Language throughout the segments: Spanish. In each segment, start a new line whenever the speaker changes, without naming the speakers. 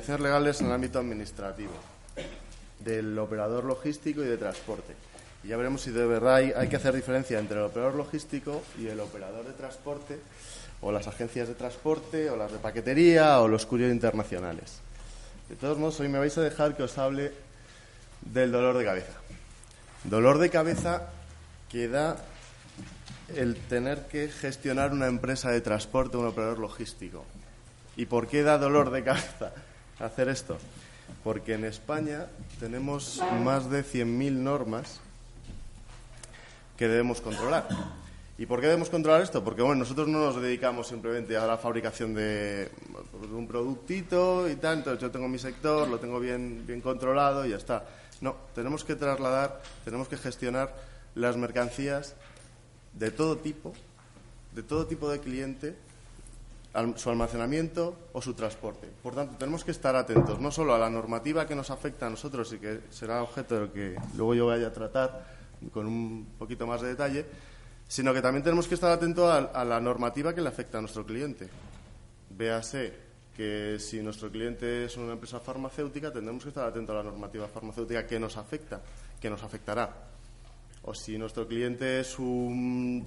obligaciones legales en el ámbito administrativo, del operador logístico y de transporte. Y ya veremos si de verdad hay, hay, que hacer diferencia entre el operador logístico y el operador de transporte, o las agencias de transporte, o las de paquetería, o los courier internacionales. De todos modos, hoy me vais a dejar que os hable del dolor de cabeza. Dolor de cabeza que da el tener que gestionar una empresa de transporte, un operador logístico. ¿Y por qué da dolor de cabeza hacer esto? Porque en España tenemos más de 100.000 normas que debemos controlar. ¿Y por qué debemos controlar esto? Porque bueno, nosotros no nos dedicamos simplemente a la fabricación de, un productito y entonces yo tengo mi sector, lo tengo bien, bien controlado y ya está. No, tenemos que trasladar, tenemos que gestionar las mercancías de todo tipo, de todo tipo de cliente, su almacenamiento o su transporte. Por tanto, tenemos que estar atentos no solo a la normativa que nos afecta a nosotros y que será objeto de lo que luego yo vaya a tratar con un poquito más de detalle, sino que también tenemos que estar atentos a, la normativa que le afecta a nuestro cliente. Véase que si nuestro cliente es una empresa farmacéutica, tendremos que estar atentos a la normativa farmacéutica que nos afecta, que nos afectará o si nuestro cliente es un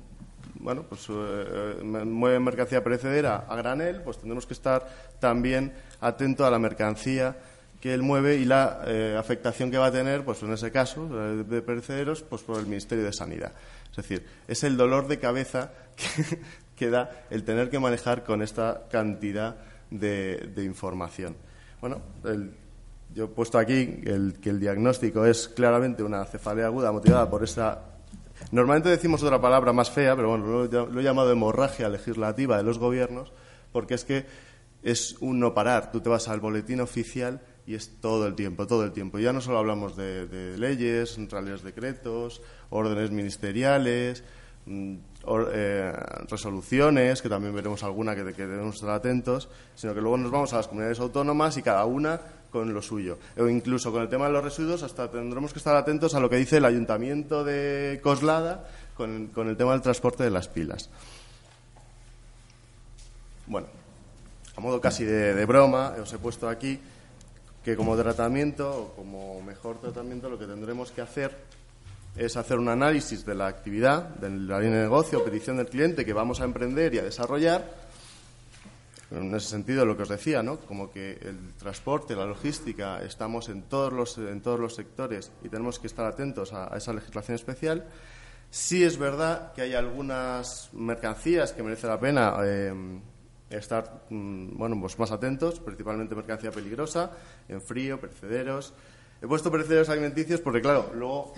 bueno, pues eh, mueve mercancía perecedera a granel, pues tendremos que estar también atento a la mercancía que él mueve y la eh, afectación que va a tener, pues en ese caso, eh, de perecederos, pues por el Ministerio de Sanidad. Es decir, es el dolor de cabeza que, da el tener que manejar con esta cantidad de, de información. Bueno, el yo he puesto aquí el, que el diagnóstico es claramente una cefalea aguda motivada por esa. Normalmente decimos otra palabra más fea, pero bueno, lo, he llamado hemorragia legislativa de los gobiernos, porque es que es un no parar. Tú te vas al boletín oficial y es todo el tiempo, todo el tiempo. Ya no solo hablamos de, leyes, reales decretos, órdenes ministeriales, mm, eh, resoluciones, que también veremos alguna que, que debemos estar atentos, sino que luego nos vamos a las comunidades autónomas y cada una con lo suyo. O incluso con el tema de los residuos, hasta tendremos que estar atentos a lo que dice el Ayuntamiento de Coslada con, el tema del transporte de las pilas. Bueno, a modo casi de, broma, os he puesto aquí que como tratamiento o como mejor tratamiento lo que tendremos que hacer es hacer un análisis de la actividad, de la línea de negocio, petición del cliente que vamos a emprender y a desarrollar en ese sentido, lo que os decía, ¿no? Como que el transporte, la logística, estamos en todos los, en todos los sectores y tenemos que estar atentos a, esa legislación especial. Sí es verdad que hay algunas mercancías que merece la pena eh, estar mm, bueno, pues más atentos, principalmente mercancía peligrosa, en frío, perecederos. He puesto perecederos alimenticios porque, claro, luego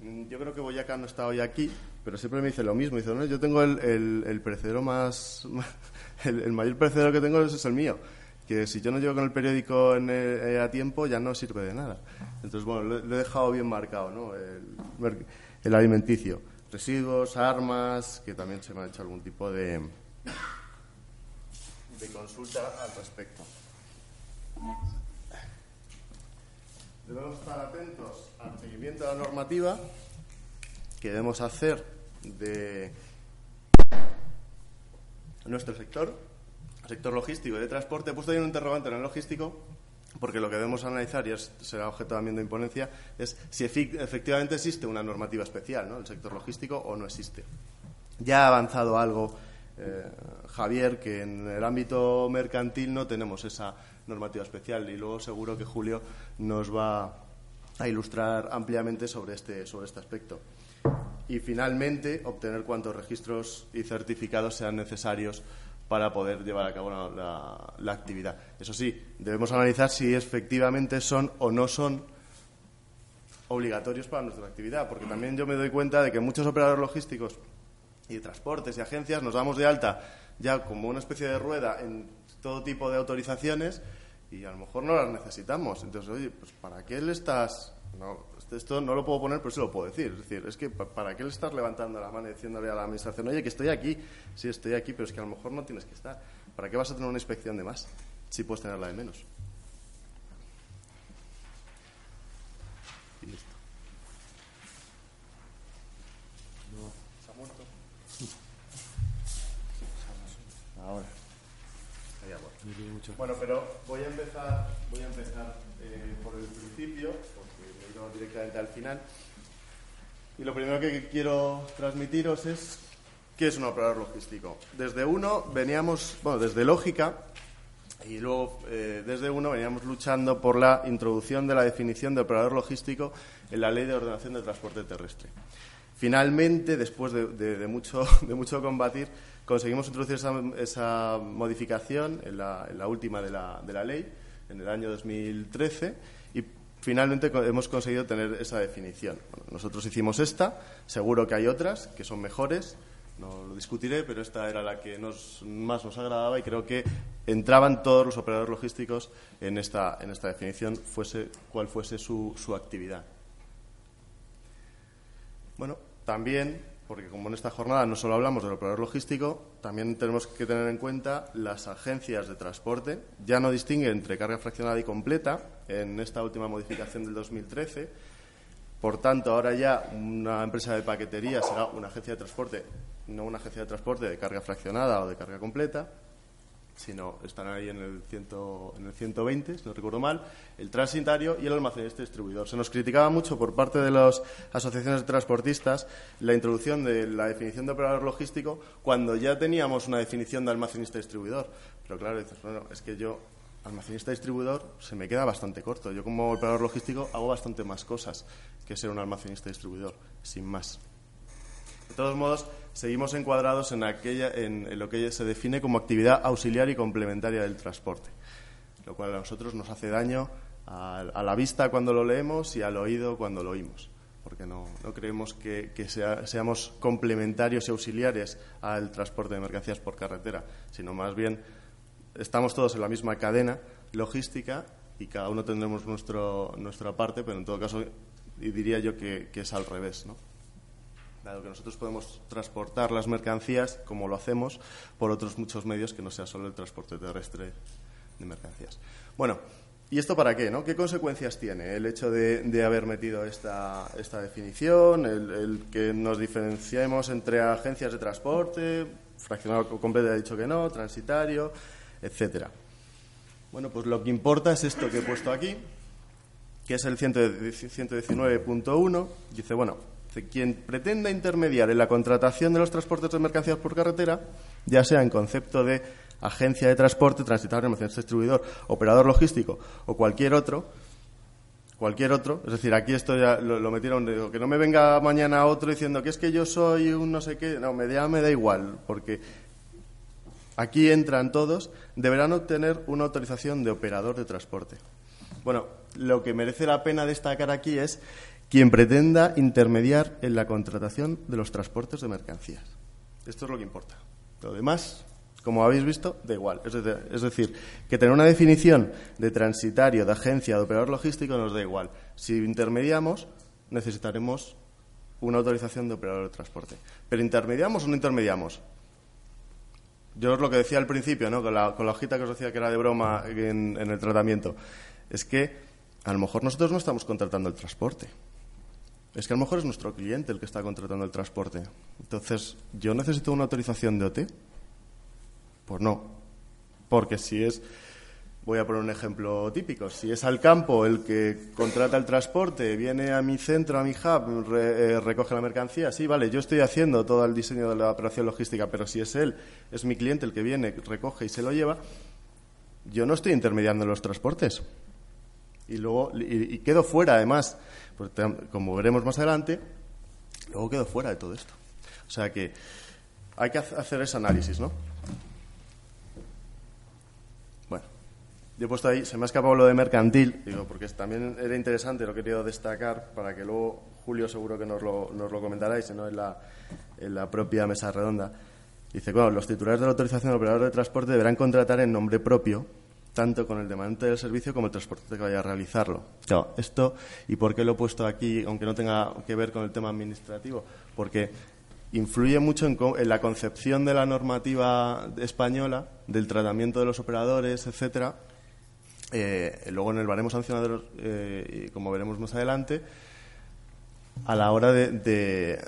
mm, yo creo que Boyaca no está hoy aquí, pero siempre me dice lo mismo. Dice, no, yo tengo el, el, el perecedero más, el, mayor perecedero que tengo es el mío. Que si yo no llego con el periódico eh, a tiempo ya no sirve de nada. Entonces, bueno, lo, he dejado bien marcado, ¿no? El, alimenticio. Residuos, armas, que también se me ha hecho algún tipo de consulta al respecto. Debemos estar atentos al seguimiento de la normativa que debemos hacer de nuestro sector, sector logístico y de transporte. He puesto ahí un interrogante en el logístico porque lo que debemos analizar, y será objeto también de imponencia, es si efectivamente existe una normativa especial, ¿no? El sector logístico o no existe. Ya ha avanzado algo, eh, Javier, que en el ámbito mercantil no tenemos esa normativa especial y luego seguro que Julio nos va a ilustrar ampliamente sobre este, sobre este aspecto y finalmente obtener cuantos registros y certificados sean necesarios para poder llevar a cabo la, actividad. Eso sí, debemos analizar si efectivamente son o no son obligatorios para nuestra actividad, porque también yo me doy cuenta de que muchos operadores logísticos y de transportes y agencias nos damos de alta ya como una especie de rueda en todo tipo de autorizaciones y a lo mejor no las necesitamos. Entonces, oye, pues ¿para qué le estás esto no lo puedo poner, pero sí lo puedo decir. Es decir, es que ¿para qué le estás levantando la mano y diciéndole a la administración, oye, que estoy aquí? Sí, estoy aquí, pero es que a lo mejor no tienes que estar. ¿Para qué vas a tener una inspección de más si puedes tenerla de menos? Y listo. No, se ha muerto. Ahora. Bueno, pero voy a empezar, voy a empezar eh, por el principio, porque me he ido directamente al final. Y lo primero que quiero transmitiros es qué es un operador logístico. Desde uno veníamos, bueno, desde lógica, y luego eh, desde uno veníamos luchando por la introducción de la definición de operador logístico en la Ley de Ordenación del Transporte Terrestre. Finalmente, después de, mucho, de mucho combatir, conseguimos introducir esa, modificación en la, última de la, de la, ley, en el año 2013, y finalmente hemos conseguido tener esa definición. nosotros hicimos esta, seguro que hay otras que son mejores, no lo discutiré, pero esta era la que nos, más nos agradaba y creo que entraban todos los operadores logísticos en esta, en esta definición, fuese cual fuese su, su actividad. Bueno, también, porque como en esta jornada no solo hablamos del operador logístico, también tenemos que tener en cuenta las agencias de transporte. Ya no distingue entre carga fraccionada y completa en esta última modificación del 2013. Por tanto, ahora ya una empresa de paquetería será una agencia de transporte, no una agencia de transporte de carga fraccionada o de carga completa sino están ahí en el, ciento, en el 120, si no recuerdo mal, el transitario y el almacenista distribuidor. Se nos criticaba mucho por parte de las asociaciones de transportistas la introducción de la definición de operador logístico cuando ya teníamos una definición de almacenista distribuidor. Pero claro, dices, bueno, es que yo, almacenista distribuidor, se me queda bastante corto. Yo como operador logístico hago bastante más cosas que ser un almacenista distribuidor, sin más. Todos modos, seguimos encuadrados en, aquella, en, lo que se define como actividad auxiliar y complementaria del transporte, lo cual a nosotros nos hace daño a, la vista cuando lo leemos y al oído cuando lo oímos, porque no, creemos que, seamos complementarios y auxiliares al transporte de mercancías por carretera, sino más bien estamos todos en la misma cadena logística y cada uno tendremos nuestro, nuestra parte, pero en todo caso diría yo que, que es al revés, ¿no? Dado que nosotros podemos transportar las mercancías, como lo hacemos, por otros muchos medios que no sea solo el transporte terrestre de mercancías. Bueno, ¿y esto para qué? ¿no? ¿Qué consecuencias tiene el hecho de, haber metido esta, esta definición, el, que nos diferenciemos entre agencias de transporte, fraccionado completo ha dicho que no, transitario, etcétera? Bueno, pues lo que importa es esto que he puesto aquí, que es el 119.1. Dice, bueno, quien pretenda intermediar en la contratación de los transportes de mercancías por carretera, ya sea en concepto de agencia de transporte, transitario, almacenista distribuidor, operador logístico o cualquier otro, cualquier otro, es decir, aquí esto ya lo, metieron, que no me venga mañana otro diciendo que es que yo soy un no sé qué, no, me da, me da igual, porque aquí entran todos, deberán obtener una autorización de operador de transporte. Bueno, lo que merece la pena destacar aquí es quien pretenda intermediar en la contratación de los transportes de mercancías. Esto es lo que importa. Lo demás, como habéis visto, da igual. Es decir, que tener una definición de transitario, de agencia, de operador logístico nos da igual. Si intermediamos, necesitaremos una autorización de operador de transporte. Pero intermediamos o no intermediamos. Yo es lo que decía al principio, ¿no? con, la, hojita que os decía que era de broma en el tratamiento. Es que a lo mejor nosotros no estamos contratando el transporte es que a lo mejor es nuestro cliente el que está contratando el transporte. Entonces, ¿yo necesito una autorización de OT? Pues no. Porque si es, voy a poner un ejemplo típico, si es al campo el que contrata el transporte, viene a mi centro, a mi hub, eh, recoge la mercancía, sí, vale, yo estoy haciendo todo el diseño de la operación logística, pero si es él, es mi cliente el que viene, recoge y se lo lleva, yo no estoy intermediando los transportes. Y luego, y quedo fuera, además, como veremos más adelante, luego quedo fuera de todo esto. O sea que hay que hacer ese análisis, ¿no? Bueno, yo he puesto ahí, se me ha escapado lo de mercantil, digo, porque también era interesante, lo he querido destacar para que luego Julio seguro que nos lo, nos lo comentará y si no en la, en la propia mesa redonda. Dice, bueno, los titulares de la autorización del operador de transporte deberán contratar en nombre propio tanto con el demandante del servicio como el transporte que vaya a realizarlo. Claro, esto, ¿y por qué lo he puesto aquí, aunque no tenga que ver con el tema administrativo? Porque influye mucho en, la concepción de la normativa española, del tratamiento de los operadores, etcétera. Eh, luego en el baremo sancionador, eh, como veremos más adelante, a la hora de,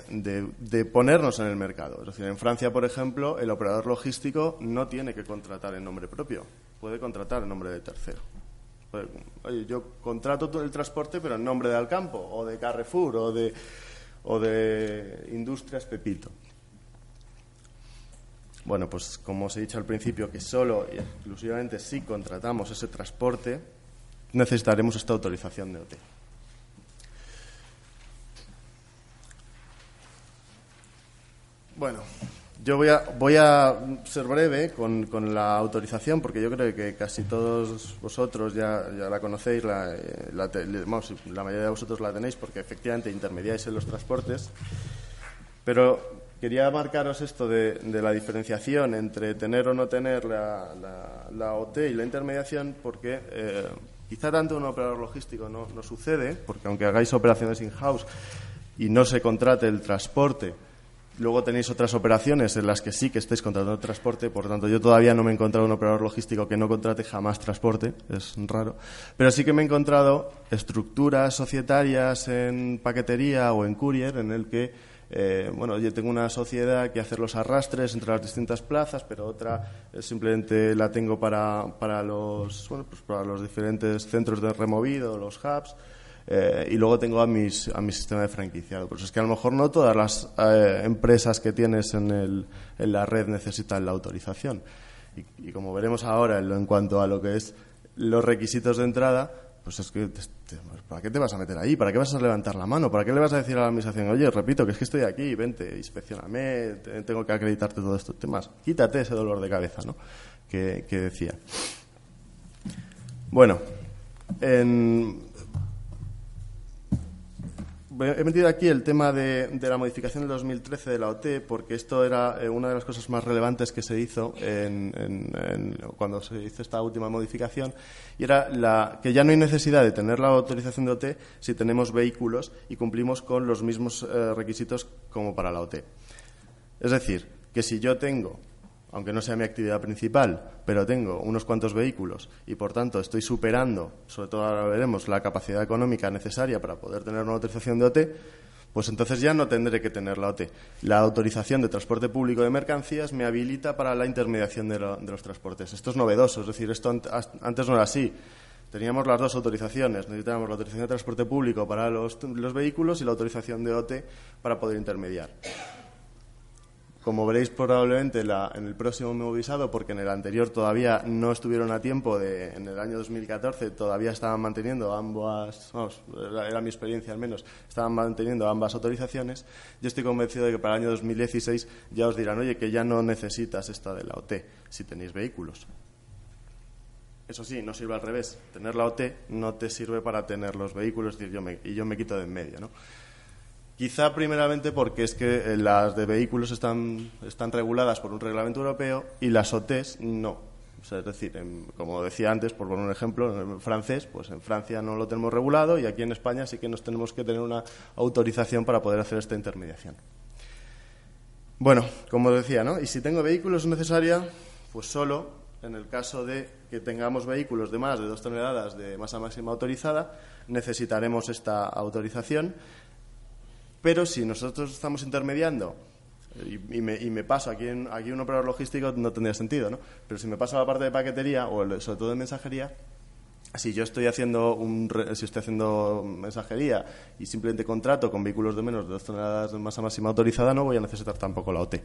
de, ponernos en el mercado. Es decir, en Francia, por ejemplo, el operador logístico no tiene que contratar en nombre propio, puede contratar en nombre de tercero. Yo contrato todo el transporte, pero en nombre de Alcampo, o de Carrefour, o de, o de Industrias Pepito. Bueno, pues como os he dicho al principio, que solo y exclusivamente si contratamos ese transporte, necesitaremos esta autorización de OT. Bueno, yo voy a, voy a ser breve con, la autorización porque yo creo que casi todos vosotros ya, la conocéis, la, eh, la, la, mayoría de vosotros la tenéis porque efectivamente intermediáis en los transportes. Pero quería marcaros esto de, la diferenciación entre tener o no tener la, la OT y la intermediación porque eh, quizá tanto un operador logístico no, no sucede, porque aunque hagáis operaciones in-house y no se contrate el transporte, Luego tenéis otras operaciones en las que sí que estáis contratando transporte, por tanto yo todavía no me he encontrado un operador logístico que no contrate jamás transporte, es raro, pero sí que me he encontrado estructuras societarias en paquetería o en courier en el que, eh, bueno, yo tengo una sociedad que hace los arrastres entre las distintas plazas, pero otra simplemente la tengo para, para, los, bueno, pues para los diferentes centros de removido, los hubs, eh, y luego tengo a, mis, a mi sistema de franquiciado. Pues es que a lo mejor no todas las eh, empresas que tienes en, el, en, la red necesitan la autorización. Y, como veremos ahora en, cuanto a lo que es los requisitos de entrada, pues es que, ¿para qué te vas a meter ahí? ¿Para qué vas a levantar la mano? ¿Para qué le vas a decir a la administración, oye, repito, que es que estoy aquí, vente, inspeccioname, tengo que acreditarte todos estos temas? Quítate ese dolor de cabeza, ¿no? Que, que decía. Bueno, en, he metido aquí el tema de, la modificación del 2013 de la OT porque esto era eh, una de las cosas más relevantes que se hizo cuando se hizo esta última modificación y era la, que ya no hay necesidad de tener la autorización de OT si tenemos vehículos y cumplimos con los mismos eh, requisitos como para la OT. Es decir, que si yo tengo aunque no sea mi actividad principal, pero tengo unos cuantos vehículos y por tanto estoy superando, sobre todo ahora veremos, la capacidad económica necesaria para poder tener una autorización de OT, pues entonces ya no tendré que tener la OT. La autorización de transporte público de mercancías me habilita para la intermediación de, los transportes. Esto es novedoso, es decir, esto antes no era así. Teníamos las dos autorizaciones. Necesitábamos la autorización de transporte público para los vehículos y la autorización de OT para poder intermediar. Como veréis probablemente en el próximo nuevo visado, porque en el anterior todavía no estuvieron a tiempo, de, en el año 2014 todavía estaban manteniendo ambas, vamos, era, mi experiencia al menos, estaban manteniendo ambas autorizaciones, yo estoy convencido de que para el año 2016 ya os dirán, oye, que ya no necesitas esta de la OT si tenéis vehículos. Eso sí, no sirve al revés. Tener la OT no te sirve para tener los vehículos y yo me, y yo me quito de en medio, ¿no? Quizá primeramente porque es que eh, las de vehículos están, están reguladas por un reglamento europeo y las OTs no. es decir, como decía antes, por poner un ejemplo, en francés, pues en Francia no lo tenemos regulado y aquí en España sí que nos tenemos que tener una autorización para poder hacer esta intermediación. Bueno, como decía, ¿no? Y si tengo vehículos necesaria, pues solo en el caso de que tengamos vehículos de más de dos toneladas de masa máxima autorizada, necesitaremos esta autorización pero si nosotros estamos intermediando y, me, paso aquí, aquí un operador logístico, no tendría sentido, ¿no? Pero si me paso a la parte de paquetería o sobre todo de mensajería, si yo estoy haciendo un, si estoy haciendo mensajería y simplemente contrato con vehículos de menos de dos toneladas de masa máxima autorizada, no voy a necesitar tampoco la OT.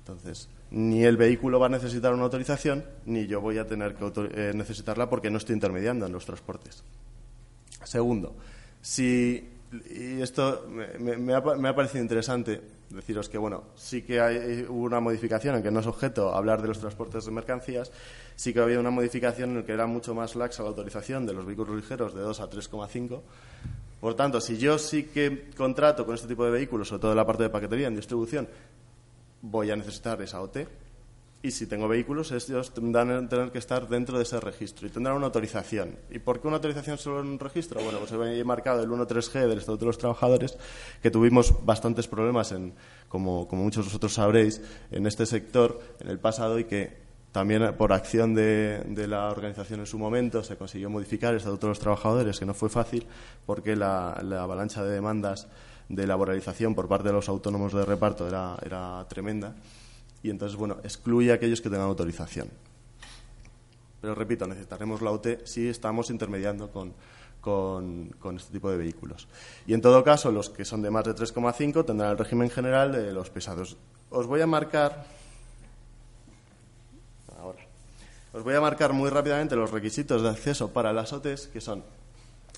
Entonces, ni el vehículo va a necesitar una autorización, ni yo voy a tener que eh, necesitarla porque no estoy intermediando en los transportes. Segundo, si y esto me, ha, parecido interesante deciros que, bueno, sí que hay, hubo una modificación, en que no es objeto hablar de los transportes de mercancías, sí que había una modificación en la que era mucho más laxa la autorización de los vehículos ligeros de 2 a 3,5. Por tanto, si yo sí que contrato con este tipo de vehículos, sobre todo en la parte de paquetería, en distribución, voy a necesitar esa OT, y si tengo vehículos, ellos tendrán tener que estar dentro de ese registro y tendrán una autorización. ¿Y por qué una autorización solo en un registro? Bueno, pues he marcado el 1.3G del Estatuto de los Trabajadores, que tuvimos bastantes problemas, en, como, muchos de vosotros sabréis, en este sector en el pasado y que también por acción de, la organización en su momento se consiguió modificar el Estatuto de los Trabajadores, que no fue fácil porque la, la avalancha de demandas de laboralización por parte de los autónomos de reparto era tremenda. Y entonces, bueno, excluye a aquellos que tengan autorización. Pero repito, necesitaremos la UT si estamos intermediando con, con, este tipo de vehículos. Y en todo caso, los que son de más de 3,5 tendrán el régimen general de los pesados. Os voy a marcar. Ahora. Os voy a marcar muy rápidamente los requisitos de acceso para las OTES, que son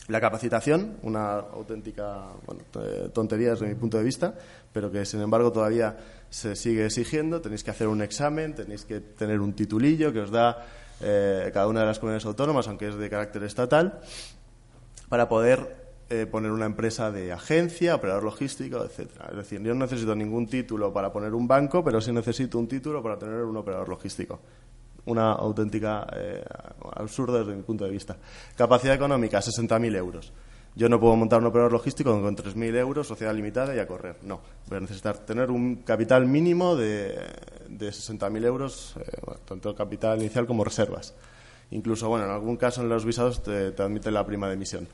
la capacitación, una auténtica tontería desde mi punto de vista, pero que sin embargo todavía se sigue exigiendo. Tenéis que hacer un examen, tenéis que tener un titulillo que os da eh, cada una de las comunidades autónomas, aunque es de carácter estatal para poder eh, poner una empresa de agencia, operador logístico, etcétera. Es decir, yo no necesito ningún título para poner un banco, pero sí necesito un título para tener un operador logístico. Una auténtica eh, absurda desde mi punto de vista. Capacidad económica, 60.000 euros. Yo no puedo montar un operador logístico con 3.000 euros, sociedad limitada y a correr. No. Voy a necesitar tener un capital mínimo de, de 60.000 euros, eh, tanto el capital inicial como reservas. Incluso, bueno, en algún caso en los visados te, te admite la prima de emisión.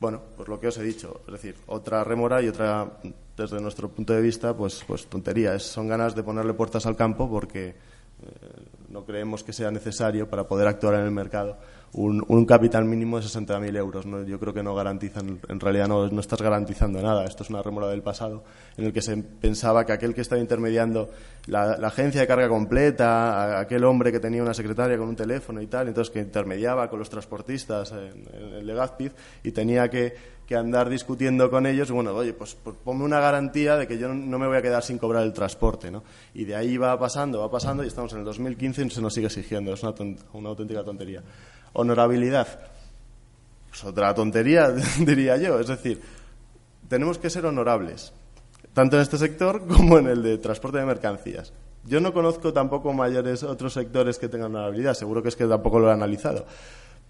Bueno, pues lo que os he dicho, es decir, otra remora y otra, desde nuestro punto de vista, pues, pues tontería. son ganas de ponerle puertas al campo porque no creemos que sea necesario para poder actuar en el mercado un, capital mínimo de 60.000 euros. Yo creo que no garantizan, en realidad no, no, estás garantizando nada. Esto es una remora del pasado en el que se pensaba que aquel que estaba intermediando la, agencia de carga completa, aquel hombre que tenía una secretaria con un teléfono y tal, entonces que intermediaba con los transportistas en, el Legazpid y tenía que, andar discutiendo con ellos, bueno, oye, pues, pues, ponme una garantía de que yo no me voy a quedar sin cobrar el transporte, ¿no? Y de ahí va pasando, va pasando, y estamos en el 2015 y se nos sigue exigiendo, es una, una auténtica tontería honorabilidad. Pues otra tontería, diría yo. Es decir, tenemos que ser honorables, tanto en este sector como en el de transporte de mercancías. Yo no conozco tampoco mayores otros sectores que tengan honorabilidad, seguro que es que tampoco lo he analizado,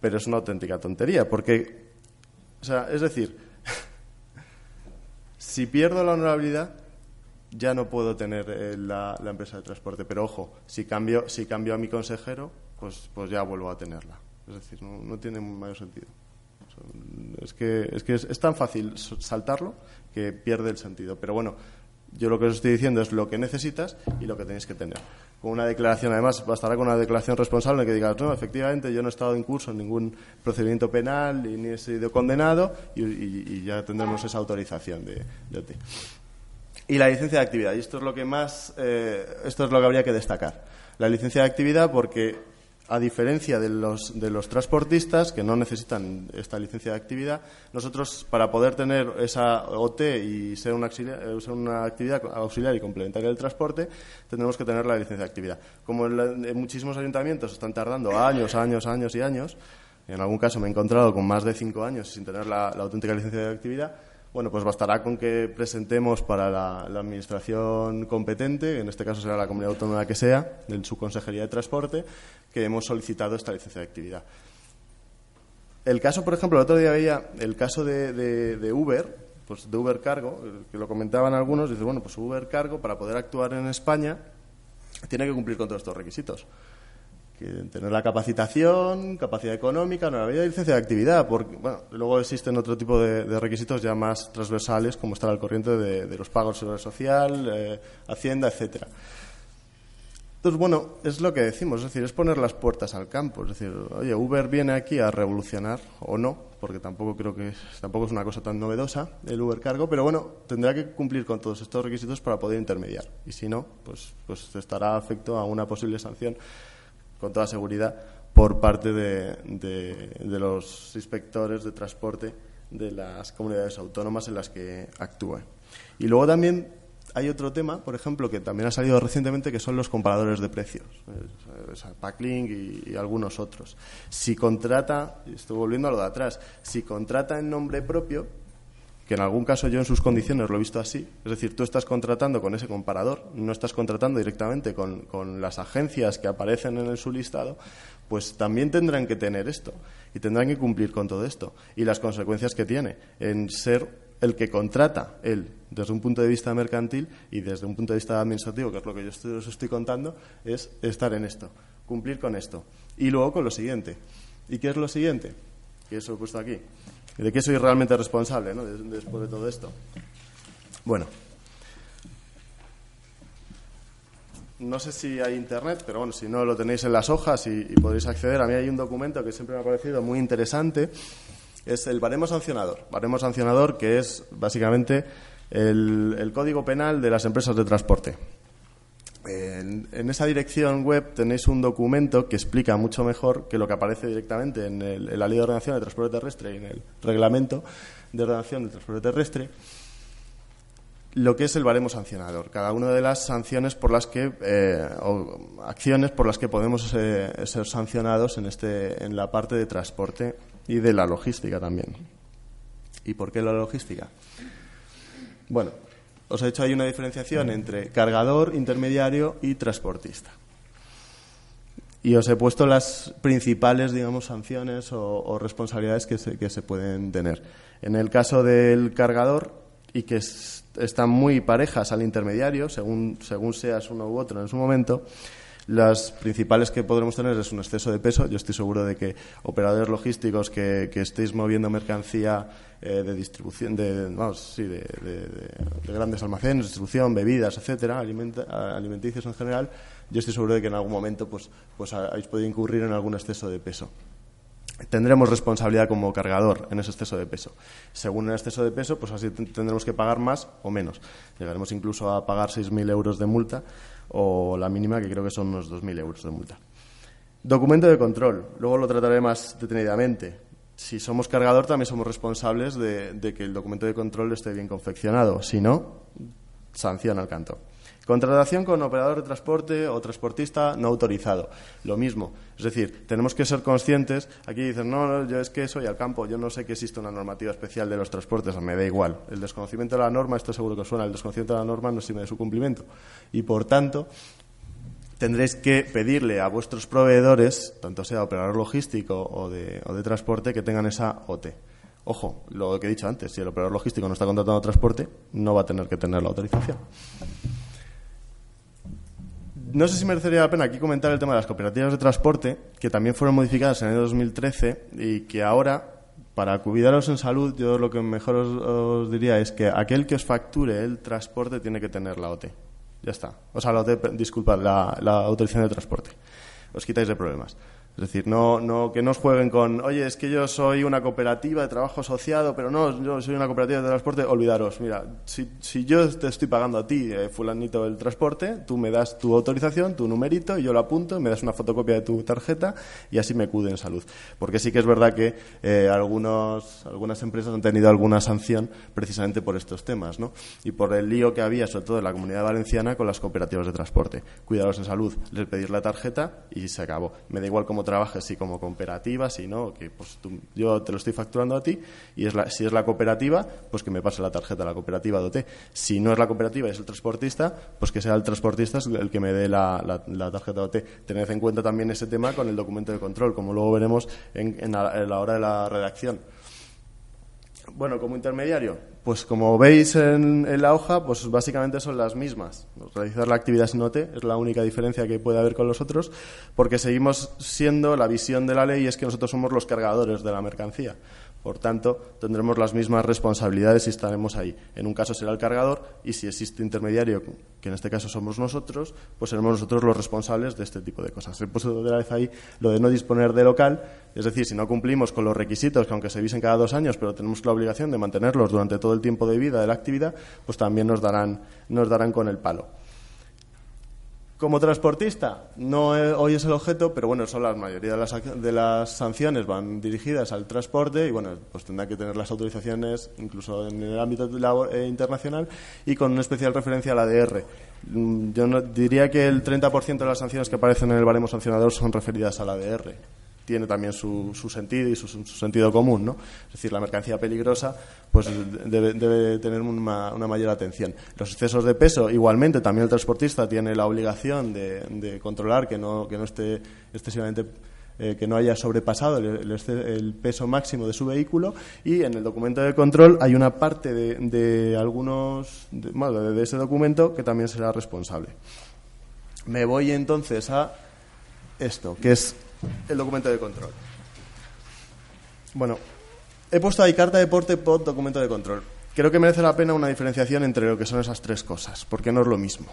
pero es una auténtica tontería, porque, o sea, es decir, si pierdo la honorabilidad, ya no puedo tener eh, la, empresa de transporte, pero ojo, si cambio, si cambio a mi consejero, pues, pues ya vuelvo a tenerla. Es decir, no, tiene mayor sentido. es que, es, que es, tan fácil saltarlo que pierde el sentido. Pero bueno, yo lo que os estoy diciendo es lo que necesitas y lo que tenéis que tener. Con una declaración, además, bastará con una declaración responsable en que digas, no, efectivamente, yo no he estado en curso en ningún procedimiento penal ni he sido condenado y, ya tendremos esa autorización de, de. Y la licencia de actividad, y esto es lo que más, eh, esto es lo que habría que destacar. La licencia de actividad porque a diferencia de los, de los transportistas que no necesitan esta licencia de actividad, nosotros para poder tener esa OT y ser una, eh, actividad auxiliar y complementaria del transporte, tendremos que tener la licencia de actividad. Como en, muchísimos ayuntamientos están tardando años, años, años y años, en algún caso me he encontrado con más de cinco años sin tener la auténtica licencia de actividad, bueno, pues bastará con que presentemos para la, administración competente, en este caso será la comunidad autónoma que sea, en su Consejería de Transporte, que hemos solicitado esta licencia de actividad. El caso, por ejemplo, el otro día veía el caso de, Uber, pues de Uber Cargo, que lo comentaban algunos, dice, bueno, pues Uber Cargo, para poder actuar en España, tiene que cumplir con todos estos requisitos que tener la capacitación, capacidad económica, no había licencia de actividad, porque bueno, luego existen otro tipo de, requisitos ya más transversales, como estar al corriente de, los pagos de seguridad social, eh, hacienda, etcétera. Entonces, bueno, es lo que decimos, es decir, es poner las puertas al campo, es decir, oye, Uber viene aquí a revolucionar o no, porque tampoco creo que tampoco es una cosa tan novedosa el Uber Cargo, pero bueno, tendrá que cumplir con todos estos requisitos para poder intermediar y si no, pues pues estará afecto a una posible sanción con toda seguridad, por parte de, de, los inspectores de transporte de las comunidades autónomas en las que actúa. Y luego también hay otro tema, por ejemplo, que también ha salido recientemente, que son los comparadores de precios, Packlink y, y, algunos otros. Si contrata, estoy volviendo a lo de atrás, si contrata en nombre propio, que en algún caso yo en sus condiciones lo he visto así. Es decir, tú estás contratando con ese comparador, no estás contratando directamente con, las agencias que aparecen en su listado, pues también tendrán que tener esto y tendrán que cumplir con todo esto y las consecuencias que tiene en ser el que contrata él desde un punto de vista mercantil y desde un punto de vista administrativo, que es lo que yo os estoy contando, es estar en esto, cumplir con esto. Y luego con lo siguiente. ¿Y qué es lo siguiente? Que eso he puesto aquí de qué soy realmente responsable ¿no? después de todo esto. Bueno. No sé si hay internet, pero bueno, si no lo tenéis en las hojas y, podéis acceder. A mí hay un documento que siempre me ha parecido muy interesante. Es el baremo sancionador. Baremo sancionador que es básicamente el código penal de las empresas de transporte. En, esa dirección web tenéis un documento que explica mucho mejor que lo que aparece directamente en, la Ley de Ordenación del Transporte Terrestre y en el Reglamento de Ordenación del Transporte Terrestre lo que es el baremo sancionador, cada una de las sanciones por las que eh, o acciones por las que podemos eh, ser sancionados en este en la parte de transporte y de la logística también. ¿Y por qué la logística? Bueno, os he hecho ahí una diferenciación entre cargador, intermediario y transportista. Y os he puesto las principales, digamos, sanciones o, responsabilidades que se, que se, pueden tener. En el caso del cargador, y que están muy parejas al intermediario, según, según seas uno u otro en su momento, las principales que podremos tener es un exceso de peso. Yo estoy seguro de que operadores logísticos que, que estéis moviendo mercancía eh, de distribución, de, vamos, sí, de, grandes almacenes, distribución, bebidas, etcétera, alimenticios en general, yo estoy seguro de que en algún momento pues, pues habéis podido incurrir en algún exceso de peso tendremos responsabilidad como cargador en ese exceso de peso. Según el exceso de peso, pues así tendremos que pagar más o menos. Llegaremos incluso a pagar 6.000 euros de multa o la mínima, que creo que son unos 2.000 euros de multa. Documento de control. Luego lo trataré más detenidamente si somos cargador, también somos responsables de, que el documento de control esté bien confeccionado. Si no, sanción al canto. Contratación con operador de transporte o transportista no autorizado. Lo mismo. Es decir, tenemos que ser conscientes. Aquí dicen, no, no, yo es que soy al campo, yo no sé que existe una normativa especial de los transportes, me da igual. El desconocimiento de la norma, esto seguro que suena, el desconocimiento de la norma no sirve de su cumplimiento. Y por tanto, tendréis que pedirle a vuestros proveedores, tanto sea operador logístico o de, o de transporte, que tengan esa OT. Ojo, lo que he dicho antes, si el operador logístico no está contratando transporte, no va a tener que tener la autorización. No sé si merecería la pena aquí comentar el tema de las cooperativas de transporte, que también fueron modificadas en el año 2013 y que ahora, para cuidaros en salud, yo lo que mejor os, diría es que aquel que os facture el transporte tiene que tener la OT. Ya está. O sea, disculpad, la, la autorización de transporte. Os quitáis de problemas. Es decir, no, no, que no os jueguen con, oye, es que yo soy una cooperativa de trabajo asociado, pero no, yo soy una cooperativa de transporte, olvidaros. Mira, si, si yo te estoy pagando a ti, eh, fulanito, el transporte, tú me das tu autorización, tu numerito, y yo lo apunto, me das una fotocopia de tu tarjeta y así me cude en salud. Porque sí que es verdad que eh, algunos, algunas empresas han tenido alguna sanción precisamente por estos temas, ¿no? Y por el lío que había, sobre todo en la comunidad valenciana, con las cooperativas de transporte. Cuidados en salud, les pedís la tarjeta y se acabó. Me da igual cómo trabajes, si como cooperativa, si no, que pues yo te lo estoy facturando a ti y es la, si es la cooperativa, pues que me pase la tarjeta a la cooperativa de OT. Si no es la cooperativa y es el transportista, pues que sea el transportista el que me dé la, tarjeta de OT. Tened en cuenta también ese tema con el documento de control, como luego veremos en la hora de la redacción. Bueno, como intermediario, pues como veis en, la hoja, pues básicamente son las mismas. Realizar la actividad sin OT es la única diferencia que puede haber con los otros, porque seguimos siendo, la visión de la ley es que nosotros somos los cargadores de la mercancía. Por tanto, tendremos las mismas responsabilidades y estaremos ahí. En un caso será el cargador y si existe intermediario, que en este caso somos nosotros, pues seremos nosotros los responsables de este tipo de cosas. He puesto la vez ahí lo de no disponer de local, es decir, si no cumplimos con los requisitos, que aunque se visen cada dos años, pero tenemos la obligación de mantenerlos durante todo el tiempo de vida de la actividad, pues también nos darán, nos darán con el palo. Como transportista, no hoy es el objeto, pero bueno, son la mayoría de las, de las sanciones van dirigidas al transporte y bueno, pues tendrá que tener las autorizaciones incluso en el ámbito eh, internacional y con una especial referencia a la ADR. Mm, yo no, diría que el 30% de las sanciones que aparecen en el baremo sancionador son referidas a la ADR tiene también su, sentido y su, sentido común, ¿no? Es decir, la mercancía peligrosa pues debe, tener una, mayor atención. Los excesos de peso, igualmente, también el transportista tiene la obligación de, controlar que no, esté excesivamente eh, que no haya sobrepasado el, peso máximo de su vehículo y en el documento de control hay una parte de, algunos de ese documento que también será responsable. Me voy entonces a esto, que es el documento de control. Bueno, he puesto ahí carta de porte pod documento de control. creo que merece la pena una diferenciación entre lo que son esas tres cosas, porque no es lo mismo.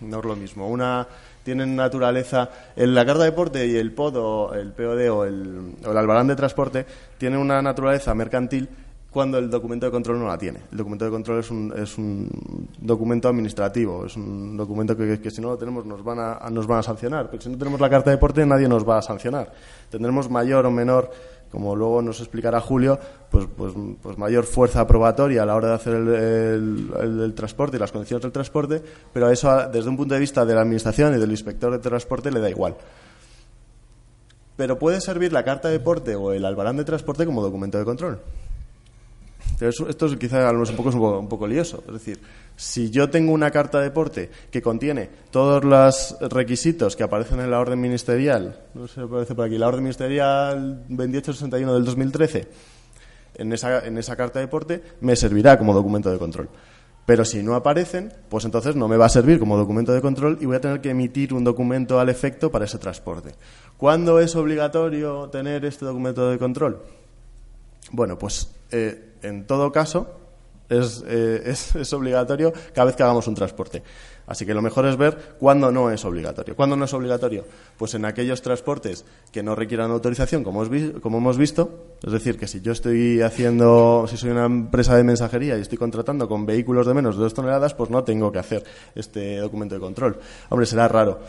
No es lo mismo. Una tiene naturaleza. En la carta de deporte y el POD o el POD o el, o el albarán de transporte tiene una naturaleza mercantil cuando el documento de control no la tiene. El documento de control es un, es un documento administrativo, es un documento que, que, si no lo tenemos nos van, a, nos van a sancionar. Pero si no tenemos la carta de deporte nadie nos va a sancionar. Tendremos mayor o menor como luego nos explicará Julio, pues, pues, pues, mayor fuerza probatoria a la hora de hacer el, el, transporte y las condiciones del transporte, pero eso, desde un punto de vista de la Administración y del inspector de transporte, le da igual. Pero puede servir la carta de deporte o el albarán de transporte como documento de control. Esto es quizá un poco, un poco lioso. Es decir, si yo tengo una carta de deporte que contiene todos los requisitos que aparecen en la orden ministerial, no sé si aparece por aquí, la orden ministerial 2861 del 2013, en esa, en esa carta de deporte me servirá como documento de control. Pero si no aparecen, pues entonces no me va a servir como documento de control y voy a tener que emitir un documento al efecto para ese transporte. ¿Cuándo es obligatorio tener este documento de control? Bueno, pues eh, en todo caso, eh, es, obligatorio cada vez que hagamos un transporte. Así que lo mejor es ver cuándo no es obligatorio. ¿Cuándo no es obligatorio? Pues en aquellos transportes que no requieran autorización, como, hemos visto, es decir, que si yo estoy haciendo, si soy una empresa de mensajería y estoy contratando con vehículos de menos de dos toneladas, pues no tengo que hacer este documento de control. Hombre, será raro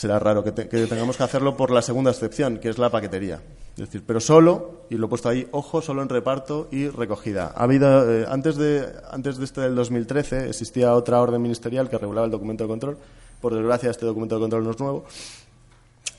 será raro que, tengamos que hacerlo por la segunda excepción, que es la paquetería. Es decir, pero solo, y lo he puesto ahí, ojo, solo en reparto y recogida. Ha habido, eh, antes, de, antes de este del 2013 existía otra orden ministerial que regulaba el documento de control. Por desgracia, este documento de control no es nuevo.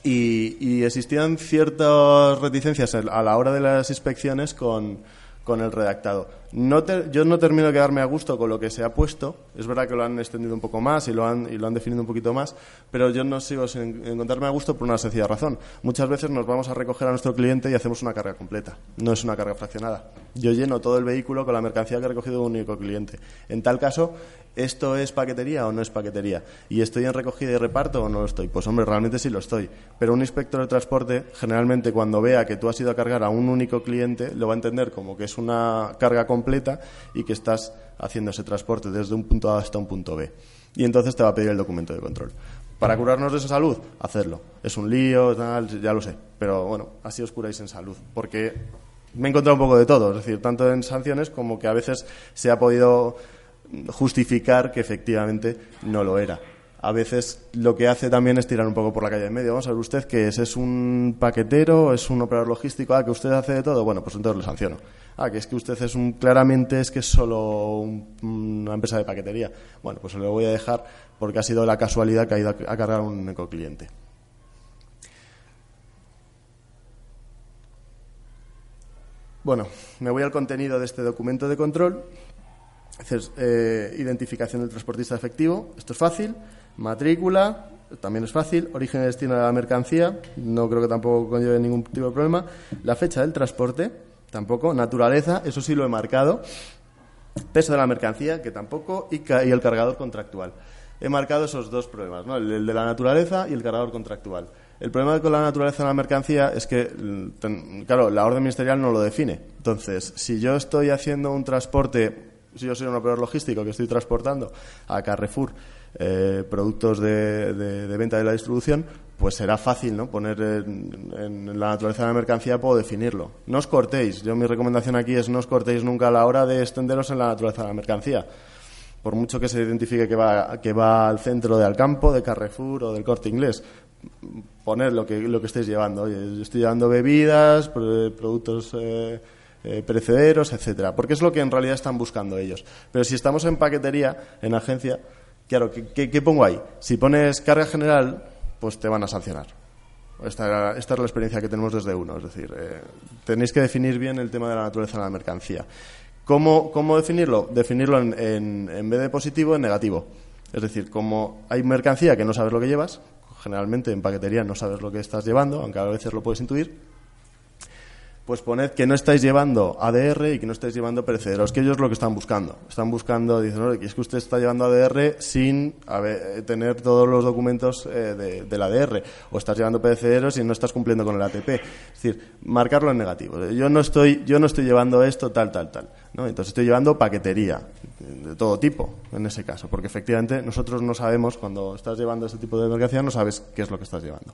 Y, y existían ciertas reticencias a la hora de las inspecciones con, con el redactado. Yo no termino de quedarme a gusto con lo que se ha puesto. Es verdad que lo han extendido un poco más y lo han, y lo han definido un poquito más, pero yo no sigo sin encontrarme a gusto por una sencilla razón. Muchas veces nos vamos a recoger a nuestro cliente y hacemos una carga completa. No es una carga fraccionada. Yo lleno todo el vehículo con la mercancía que ha recogido un único cliente. En tal caso, ¿esto es paquetería o no es paquetería? ¿Y estoy en recogida y reparto o no lo estoy? Pues hombre, realmente sí lo estoy. Pero un inspector de transporte, generalmente cuando vea que tú has ido a cargar a un único cliente, lo va a entender como que es una carga completa y que estás haciendo ese transporte desde un punto A hasta un punto B. Y entonces te va a pedir el documento de control. Para curarnos de esa salud, hacerlo. Es un lío, ya lo sé. Pero bueno, así os curáis en salud. Porque me he encontrado un poco de todo. Es decir, tanto en sanciones como que a veces se ha podido justificar que efectivamente no lo era. A veces lo que hace también es tirar un poco por la calle de medio. Vamos a ver usted que es, es un paquetero, es un operador logístico, ah, que usted hace de todo, bueno, pues entonces le sanciono. Ah, que es que usted es un, claramente es que es solo una empresa de paquetería. Bueno, pues lo voy a dejar porque ha sido la casualidad que ha ido a, cargar un ecocliente. Bueno, me voy al contenido de este documento de control. Eh, identificación del transportista efectivo. Esto es fácil. Matrícula, también es fácil. Origen y destino de la mercancía, no creo que tampoco conlleve ningún tipo de problema. La fecha del transporte, tampoco. Naturaleza, eso sí lo he marcado. Peso de la mercancía, que tampoco. Y, el cargador contractual. He marcado esos dos problemas, ¿no? el, de la naturaleza y el cargador contractual. El problema con la naturaleza de la mercancía es que, claro, la orden ministerial no lo define. Entonces, si yo estoy haciendo un transporte, si yo soy un operador logístico que estoy transportando a Carrefour eh, productos de, venta de la distribución, pues será fácil ¿no? poner en, la naturaleza de la mercancía, puedo definirlo. No os cortéis. Yo mi recomendación aquí es no os cortéis nunca a la hora de extenderos en la naturaleza de la mercancía. Por mucho que se identifique que va, que va al centro de Alcampo, de Carrefour o del corte inglés, poner lo que, lo que estéis llevando. estoy llevando bebidas, productos eh, eh, perecederos, etcétera, porque es lo que en realidad están buscando ellos. Pero si estamos en paquetería, en agencia, Claro, ¿qué, pongo ahí? Si pones carga general, pues te van a sancionar. Esta, es la experiencia que tenemos desde uno. Es decir, eh, tenéis que definir bien el tema de la naturaleza de la mercancía. ¿Cómo, cómo definirlo? Definirlo en, en, vez de positivo, en negativo. Es decir, como hay mercancía que no sabes lo que llevas, generalmente en paquetería no sabes lo que estás llevando, aunque a veces lo puedes intuir, pues poned que no estáis llevando ADR y que no estáis llevando perecederos, que ellos es lo que están buscando. Están buscando, dicen, no, es que usted está llevando ADR sin tener todos los documentos eh, de, del ADR, o estás llevando perecederos y no estás cumpliendo con el ATP. Es decir, marcarlo en negativo. Yo no estoy, yo no estoy llevando esto, tal, tal, tal. ¿no? Entonces estoy llevando paquetería de todo tipo, en ese caso, porque efectivamente nosotros no sabemos, cuando estás llevando ese tipo de mercancía, no sabes qué es lo que estás llevando.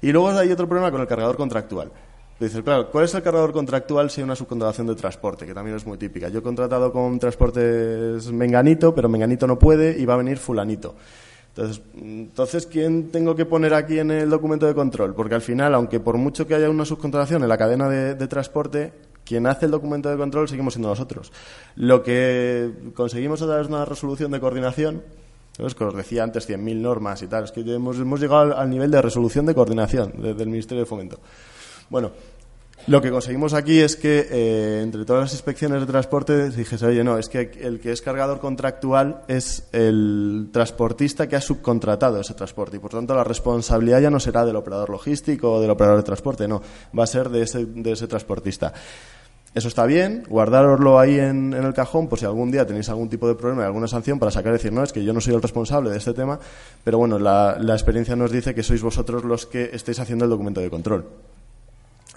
Y luego hay otro problema con el cargador contractual. Dices, claro, ¿cuál es el cargador contractual si hay una subcontratación de transporte? Que también es muy típica. Yo he contratado con transportes Menganito, pero Menganito no puede y va a venir Fulanito. Entonces, entonces, ¿quién tengo que poner aquí en el documento de control? Porque al final, aunque por mucho que haya una subcontratación en la cadena de, transporte, quien hace el documento de control seguimos siendo nosotros. Lo que conseguimos a través de una resolución de coordinación, es que os decía antes 100.000 normas y tal, es que hemos, hemos llegado al, nivel de resolución de coordinación del Ministerio de Fomento. Bueno, lo que conseguimos aquí es que eh, entre todas las inspecciones de transporte dijese, oye, no, es que el que es cargador contractual es el transportista que ha subcontratado ese transporte y por tanto la responsabilidad ya no será del operador logístico o del operador de transporte, no, va a ser de ese, de ese transportista. Eso está bien, guardároslo ahí en, el cajón por si algún día tenéis algún tipo de problema, alguna sanción para sacar y decir, no, es que yo no soy el responsable de este tema, pero bueno, la, la experiencia nos dice que sois vosotros los que estáis haciendo el documento de control.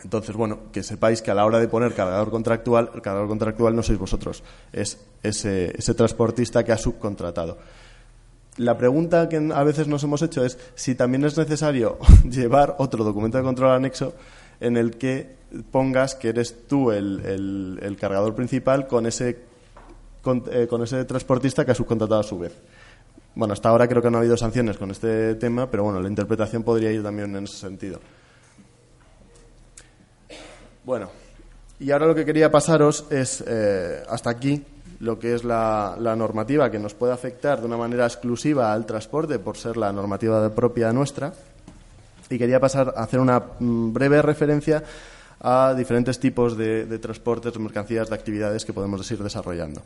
Entonces, bueno, que sepáis que a la hora de poner cargador contractual, el cargador contractual no sois vosotros, es ese, transportista que ha subcontratado. La pregunta que a veces nos hemos hecho es si también es necesario llevar otro documento de control anexo en el que pongas que eres tú el, cargador principal con ese, eh, con ese transportista que ha subcontratado a su vez. Bueno, hasta ahora creo que no ha habido sanciones con este tema, pero bueno, la interpretación podría ir también en ese sentido. Bueno, y ahora lo que quería pasaros es eh, hasta aquí lo que es la, normativa que nos puede afectar de una manera exclusiva al transporte por ser la normativa propia nuestra. Y quería pasar a hacer una mm, breve referencia a diferentes tipos de, transportes, de mercancías, de actividades que podemos ir desarrollando.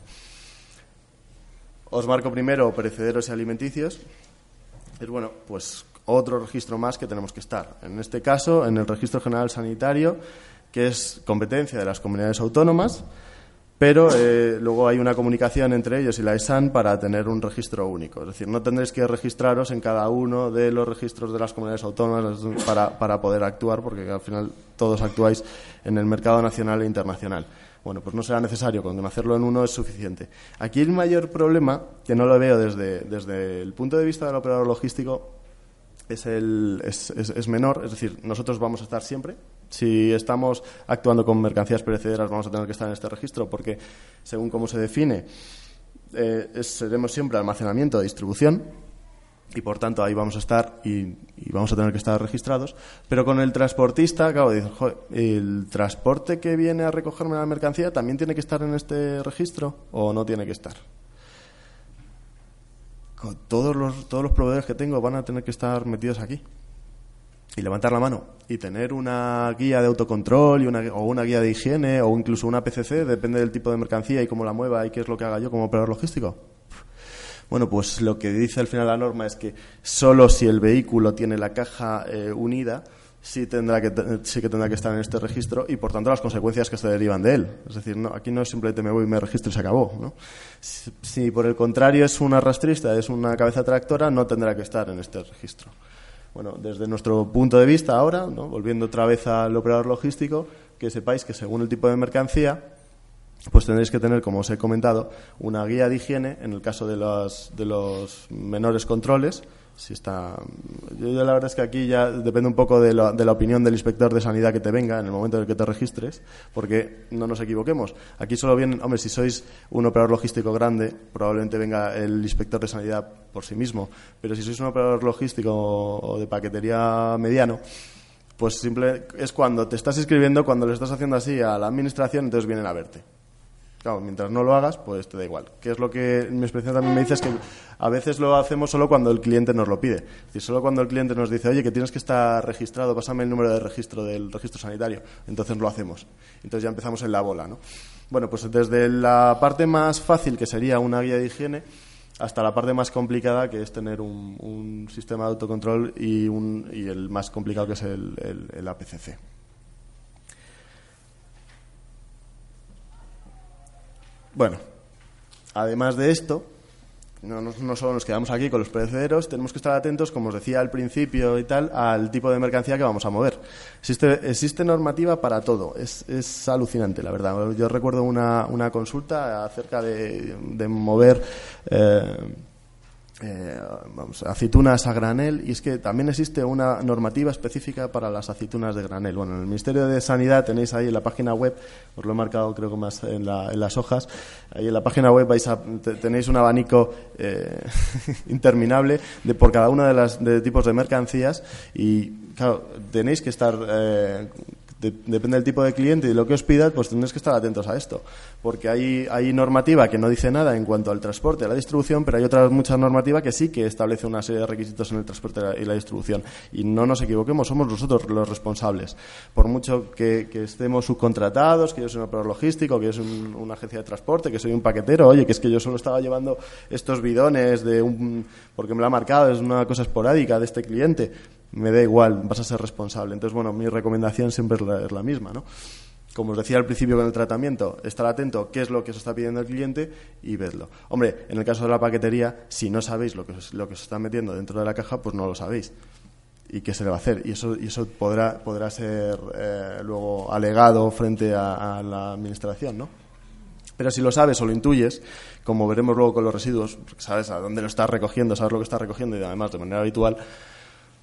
Os marco primero perecederos y alimenticios. Es bueno, pues otro registro más que tenemos que estar. En este caso, en el Registro General Sanitario que es competencia de las comunidades autónomas, pero eh, luego hay una comunicación entre ellos y la ESAN para tener un registro único. Es decir, no tendréis que registraros en cada uno de los registros de las comunidades autónomas para, para poder actuar, porque al final todos actuáis en el mercado nacional e internacional. Bueno, pues no será necesario, con hacerlo en uno es suficiente. Aquí el mayor problema, que no lo veo desde, desde el punto de vista del operador logístico, es, el, es, es, menor, es decir, nosotros vamos a estar siempre. Si estamos actuando con mercancías perecederas, vamos a tener que estar en este registro porque, según cómo se define, eh, seremos siempre almacenamiento de distribución y, por tanto, ahí vamos a estar y, vamos a tener que estar registrados. Pero con el transportista, claro, ¿el transporte que viene a recogerme la mercancía también tiene que estar en este registro o no tiene que estar? todos los, todos los proveedores que tengo van a tener que estar metidos aquí. Y levantar la mano. Y tener una guía de autocontrol y una, o una guía de higiene o incluso una PCC, depende del tipo de mercancía y cómo la mueva y qué es lo que haga yo como operador logístico. Bueno, pues lo que dice al final la norma es que solo si el vehículo tiene la caja eh, unida, sí, tendrá que, sí que tendrá que estar en este registro y, por tanto, las consecuencias que se derivan de él. Es decir, no, aquí no es simplemente me voy, me registro y se acabó. ¿no? Si, por el contrario es una rastrista, es una cabeza tractora, no tendrá que estar en este registro. Bueno, desde nuestro punto de vista ahora, ¿no? volviendo otra vez al operador logístico, que sepáis que según el tipo de mercancía, pues tendréis que tener, como os he comentado, una guía de higiene en el caso de los, de los menores controles, si está yo, la verdad es que aquí ya depende un poco de la, de la, opinión del inspector de sanidad que te venga en el momento en el que te registres porque no nos equivoquemos. Aquí solo vienen hombre si sois un operador logístico grande probablemente venga el inspector de sanidad por sí mismo pero si sois un operador logístico o de paquetería mediano pues simple es cuando te estás escribiendo cuando le estás haciendo así a la administración entonces vienen a verte Claro, mientras no lo hagas, pues te da igual. Que es lo que mi experiencia también me dice es que a veces lo hacemos solo cuando el cliente nos lo pide. Es decir, solo cuando el cliente nos dice, oye, que tienes que estar registrado, pásame el número de registro del registro sanitario. Entonces lo hacemos. Entonces ya empezamos en la bola, ¿no? Bueno, pues desde la parte más fácil, que sería una guía de higiene, hasta la parte más complicada, que es tener un, sistema de autocontrol y, un, y el más complicado, que es el, el, el APCC. Bueno, además de esto, no, solo nos quedamos aquí con los perecederos, tenemos que estar atentos, como os decía al principio y tal, al tipo de mercancía que vamos a mover. Existe, normativa para todo, es, alucinante, la verdad. Yo recuerdo una, consulta acerca de, de mover. Eh, eh, vamos, aceitunas a granel y es que también existe una normativa específica para las aceitunas de granel. Bueno, en el Ministerio de Sanidad tenéis ahí en la página web, os lo he marcado creo que más en, las hojas, ahí en la página web vais a, tenéis un abanico eh, interminable de por cada una de las de tipos de mercancías y claro, tenéis que estar eh, depende del tipo de cliente y de lo que os pidas, pues tenéis que estar atentos a esto. Porque hay, hay normativa que no dice nada en cuanto al transporte y la distribución, pero hay otra mucha normativa que sí que establece una serie de requisitos en el transporte y la distribución. Y no nos equivoquemos, somos nosotros los responsables. Por mucho que, estemos subcontratados, que yo soy un operador logístico, que yo soy una agencia de transporte, que soy un paquetero, oye, que es que yo solo estaba llevando estos bidones de un, porque me lo ha marcado, es una cosa esporádica de este cliente me da igual, vas a ser responsable. Entonces, bueno, mi recomendación siempre es la, misma, ¿no? Como os decía al principio con el tratamiento, estar atento qué es lo que os está pidiendo el cliente y vedlo. Hombre, en el caso de la paquetería, si no sabéis lo que, os, lo que os está metiendo dentro de la caja, pues no lo sabéis. ¿Y qué se le va a hacer? Y eso, y eso podrá, podrá ser eh, luego alegado frente a, a la administración, ¿no? Pero si lo sabes o lo intuyes, como veremos luego con los residuos, sabes a dónde lo estás recogiendo, sabes lo que estás recogiendo y además de manera habitual,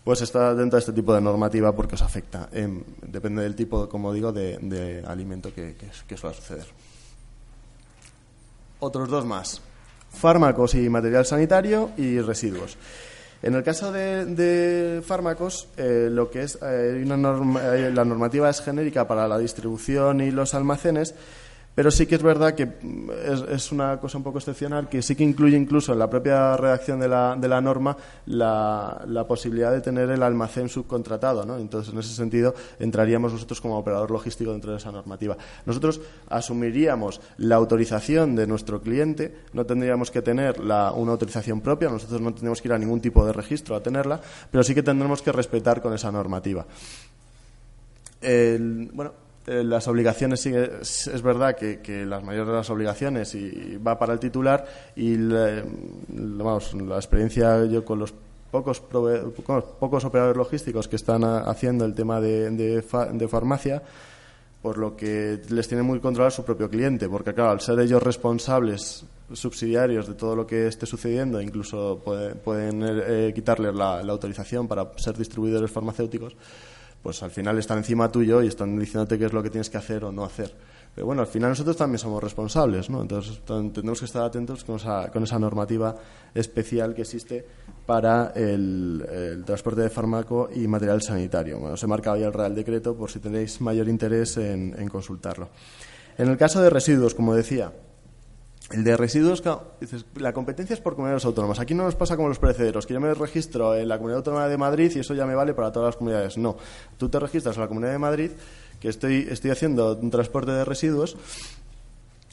pues está atento a este tipo de normativa porque os afecta. depende del tipo, como digo, de, alimento que, que, va a suceder. Otros dos más. Fármacos y material sanitario y residuos. En el caso de, fármacos, eh, lo que es eh, eh, la normativa es genérica para la distribución y los almacenes, pero sí que es verdad que es, una cosa un poco excepcional que sí que incluye incluso en la propia redacción de la, de la norma la, la, posibilidad de tener el almacén subcontratado. ¿no? Entonces, en ese sentido, entraríamos nosotros como operador logístico dentro de esa normativa. Nosotros asumiríamos la autorización de nuestro cliente, no tendríamos que tener una autorización propia, nosotros no tendríamos que ir a ningún tipo de registro a tenerla, pero sí que tendremos que respetar con esa normativa. bueno, eh, las obligaciones sí, es, verdad que, las mayores de las obligaciones y, va para el titular y la, vamos, la experiencia yo con los pocos, pocos operadores logísticos que están haciendo el tema de, de, farmacia por lo que les tiene muy controlado su propio cliente, porque claro, al ser ellos responsables subsidiarios de todo lo que esté sucediendo, incluso pueden eh, quitarles la, autorización para ser distribuidores farmacéuticos, pues al final están encima tuyo y están diciéndote qué es lo que tienes que hacer o no hacer. Pero bueno, al final nosotros también somos responsables, ¿no? Entonces tenemos que estar atentos con esa, con esa normativa especial que existe para el, transporte de fármaco y material sanitario. Bueno, se marca hoy el Real Decreto por si tenéis mayor interés en, en consultarlo. En el caso de residuos, como decía, el de residuos, dices, la competencia es por comunidades autónomas. Aquí no nos pasa como los perecederos, que yo me registro en la Comunidad Autónoma de Madrid y eso ya me vale para todas las comunidades. No, tú te registras en la Comunidad de Madrid, que estoy, estoy haciendo un transporte de residuos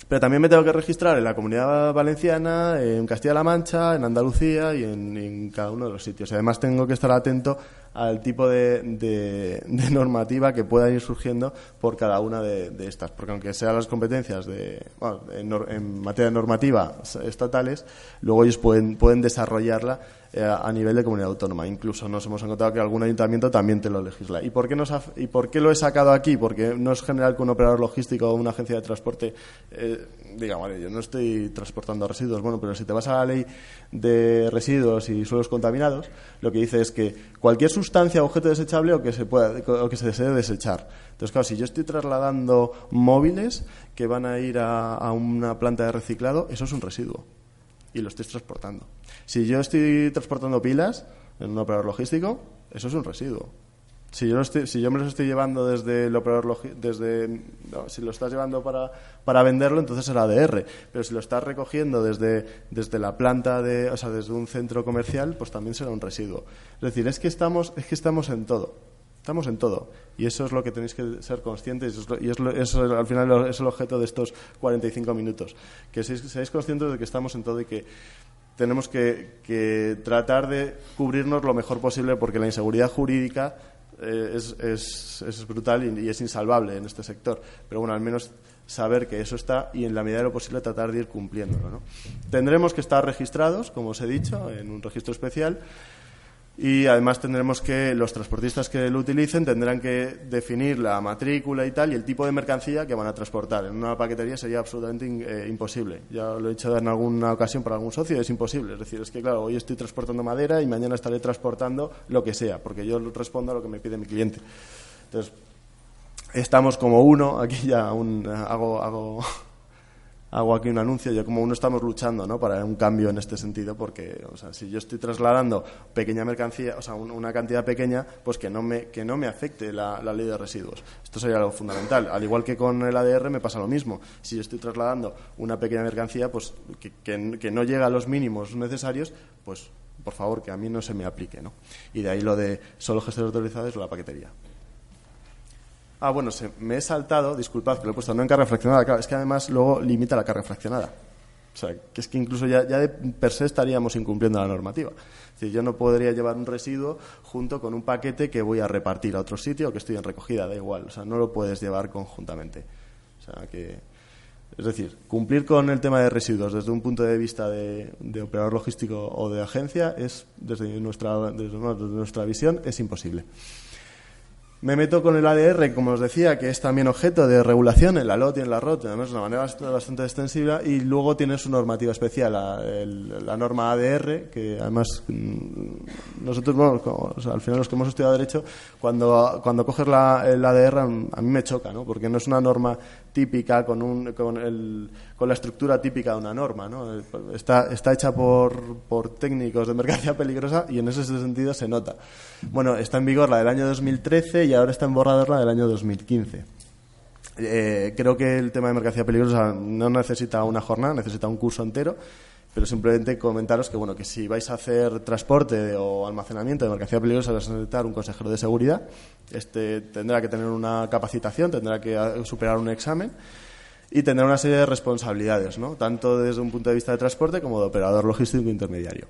pero también me tengo que registrar en la comunidad valenciana, en Castilla-La Mancha, en Andalucía y en, cada uno de los sitios. además tengo que estar atento al tipo de, normativa que pueda ir surgiendo por cada una de, estas. Porque aunque sean las competencias de, en, materia normativa estatales, luego ellos pueden, pueden desarrollarla eh, a nivel de comunidad autónoma. Incluso nos hemos encontrado que algún ayuntamiento también te lo legisla. ¿Y por qué, nos ¿y por qué lo he sacado aquí? Porque no es general que un operador logístico o una agencia de transporte eh, diga, vale, yo no estoy transportando residuos. Bueno, pero si te vas a la ley de residuos y suelos contaminados, lo que dice es que cualquier sustancia o objeto desechable o que se, pueda, o que se desee desechar. Entonces, claro, si yo estoy trasladando móviles que van a ir a una planta de reciclado, eso es un residuo y lo estoy transportando. Si yo estoy transportando pilas en un operador logístico, eso es un residuo. Si yo, si yo me los estoy llevando desde el operador desde si lo estás llevando para, para venderlo, entonces será ADR. Pero si lo estás recogiendo desde, desde la planta de, o sea, desde un centro comercial, pues también será un residuo. Es decir, es que estamos, es que estamos en todo. Estamos en todo. Y eso es lo que tenéis que ser conscientes y, es, eso al final es el objeto de estos 45 minutos. Que seáis, conscientes de que estamos en todo y que tenemos que, tratar de cubrirnos lo mejor posible porque la inseguridad jurídica eh, es, es, es, brutal y, es insalvable en este sector. Pero bueno, al menos saber que eso está y en la medida de lo posible tratar de ir cumpliéndolo. ¿no? Tendremos que estar registrados, como os he dicho, en un registro especial y además tendremos que los transportistas que lo utilicen tendrán que definir la matrícula y tal y el tipo de mercancía que van a transportar. En una paquetería sería absolutamente eh, imposible. Ya lo he dicho en alguna ocasión para algún socio, es imposible. Es decir, es que claro, hoy estoy transportando madera y mañana estaré transportando lo que sea, porque yo respondo a lo que me pide mi cliente. Entonces, estamos como uno, aquí ya un, hago, hago hago aquí un anuncio, ya como uno estamos luchando ¿no? para un cambio en este sentido, porque o sea, si yo estoy trasladando pequeña mercancía, o sea, una cantidad pequeña, pues que no me, que no me afecte la, ley de residuos. Esto sería algo fundamental. Al igual que con el ADR me pasa lo mismo. Si yo estoy trasladando una pequeña mercancía, pues que, que, no llega a los mínimos necesarios, pues por favor que a mí no se me aplique. ¿no? Y de ahí lo de solo gestores autorizados o la paquetería. Ah, bueno, se, me he saltado, disculpad que lo he puesto no en carga fraccionada, es que además luego limita la carga fraccionada. O sea, que es que incluso ya, ya de per se estaríamos incumpliendo la normativa. Es decir, yo no podría llevar un residuo junto con un paquete que voy a repartir a otro sitio o que estoy en recogida, da igual. O sea, no lo puedes llevar conjuntamente. O sea, que. Es decir, cumplir con el tema de residuos desde un punto de vista de, operador logístico o de agencia es, desde nuestra, desde nuestra visión, es imposible. Me meto con el ADR, como os decía, que es también objeto de regulación en la LOT y en la ROT, además de una manera bastante extensiva, y luego tiene su normativa especial, la, norma ADR, que además mm, nosotros, bueno, al final los que hemos estudiado Derecho, cuando, cuando coges la, el ADR a mí me choca, ¿no? porque no es una norma típica con, un, con, el, con la estructura típica de una norma. ¿no? Está, está hecha por, por técnicos de mercancía peligrosa y en ese sentido se nota. Bueno, está en vigor la del año 2013 y ahora está en borrador la del año 2015. Eh, creo que el tema de mercancía peligrosa no necesita una jornada, necesita un curso entero, pero simplemente comentaros que bueno que si vais a hacer transporte o almacenamiento de mercancía peligrosa vais a necesitar un consejero de seguridad. Este tendrá que tener una capacitación, tendrá que superar un examen y tendrá una serie de responsabilidades, ¿no? tanto desde un punto de vista de transporte como de operador logístico intermediario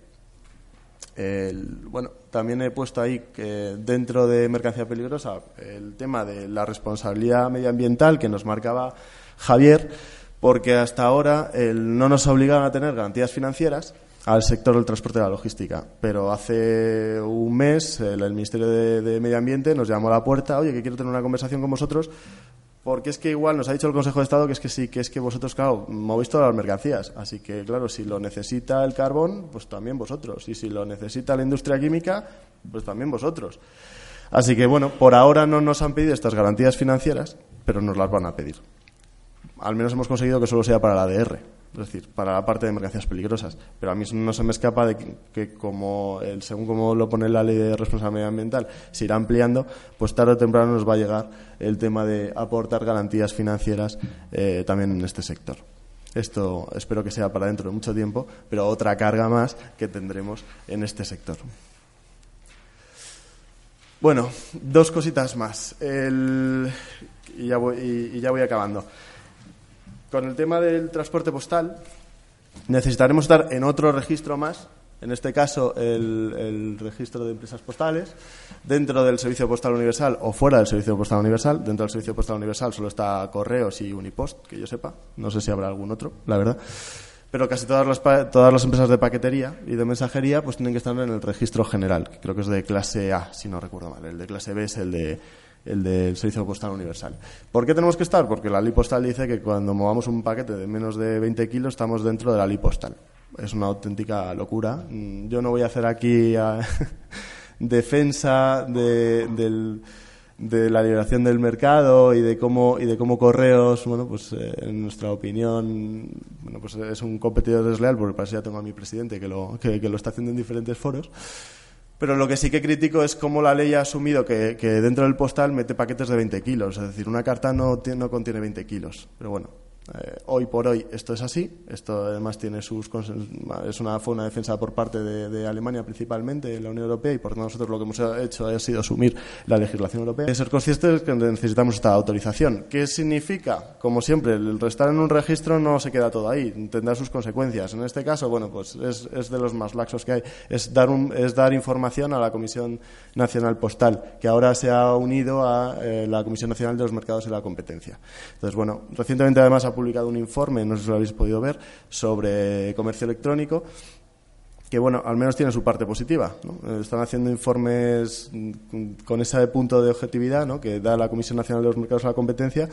bueno, también he puesto ahí que dentro de mercancía peligrosa el tema de la responsabilidad medioambiental que nos marcaba Javier, porque hasta ahora no nos obligaban a tener garantías financieras al sector del transporte y la logística. Pero hace un mes el, Ministerio de, Medio Ambiente nos llamó a la puerta, oye, que quiero tener una conversación con vosotros porque es que igual nos ha dicho el Consejo de Estado que es que sí, que es que vosotros, claro, movéis todas las mercancías. Así que, claro, si lo necesita el carbón, pues también vosotros. Y si lo necesita la industria química, pues también vosotros. Así que, bueno, por ahora no nos han pedido estas garantías financieras, pero nos las van a pedir. Al menos hemos conseguido que solo sea para la ADR es decir, para la parte de mercancías peligrosas. Pero a mí no se me escapa de que, como el, según como lo pone la ley de responsabilidad ambiental, se irá ampliando, pues tarde o temprano nos va a llegar el tema de aportar garantías financieras eh, también en este sector. Esto espero que sea para dentro de mucho tiempo, pero otra carga más que tendremos en este sector. Bueno, dos cositas más. y ya voy acabando. Con el tema del transporte postal, necesitaremos estar en otro registro más, en este caso el, registro de empresas postales, dentro del Servicio Postal Universal o fuera del Servicio Postal Universal. Dentro del Servicio Postal Universal solo está Correos y Unipost, que yo sepa. No sé si habrá algún otro, la verdad. Pero casi todas las, todas las empresas de paquetería y de mensajería pues tienen que estar en el registro general, que creo que es de clase A, si no recuerdo mal. El de clase B es el de el del Servicio Postal Universal. ¿Por qué tenemos que estar? Porque la ley postal dice que cuando movamos un paquete de menos de 20 kilos estamos dentro de la ley postal. Es una auténtica locura. Mm, yo no voy a hacer aquí ah, defensa de, la liberación del mercado y de cómo y de cómo correos bueno pues eh, en nuestra opinión bueno pues es un competidor desleal porque para eso ya tengo a mi presidente que lo que lo está haciendo en diferentes foros pero lo que sí que critico es cómo la ley ha asumido que, dentro del postal mete paquetes de 20 kilos. Es decir, una carta no, no contiene 20 kilos. Pero bueno, Eh, hoy por hoy esto es así. Esto además tiene sus es una fue una defensa por parte de, Alemania principalmente, en la Unión Europea y por nosotros lo que hemos hecho ha sido asumir la legislación europea. Ser conscientes que necesitamos esta autorización. ¿Qué significa? Como siempre, el estar en un registro no se queda todo ahí, tendrá sus consecuencias. En este caso, bueno, pues es, es de los más laxos que hay. Es dar un, es dar información a la Comisión Nacional Postal, que ahora se ha unido a eh, la Comisión Nacional de los Mercados y la Competencia. Entonces, bueno, recientemente además ha publicado un informe, no sé si lo habéis podido ver, sobre comercio electrónico que bueno, al menos tiene su parte positiva. Están haciendo informes con ese punto de objetividad ¿no? que da la Comisión Nacional de los Mercados y la Competencia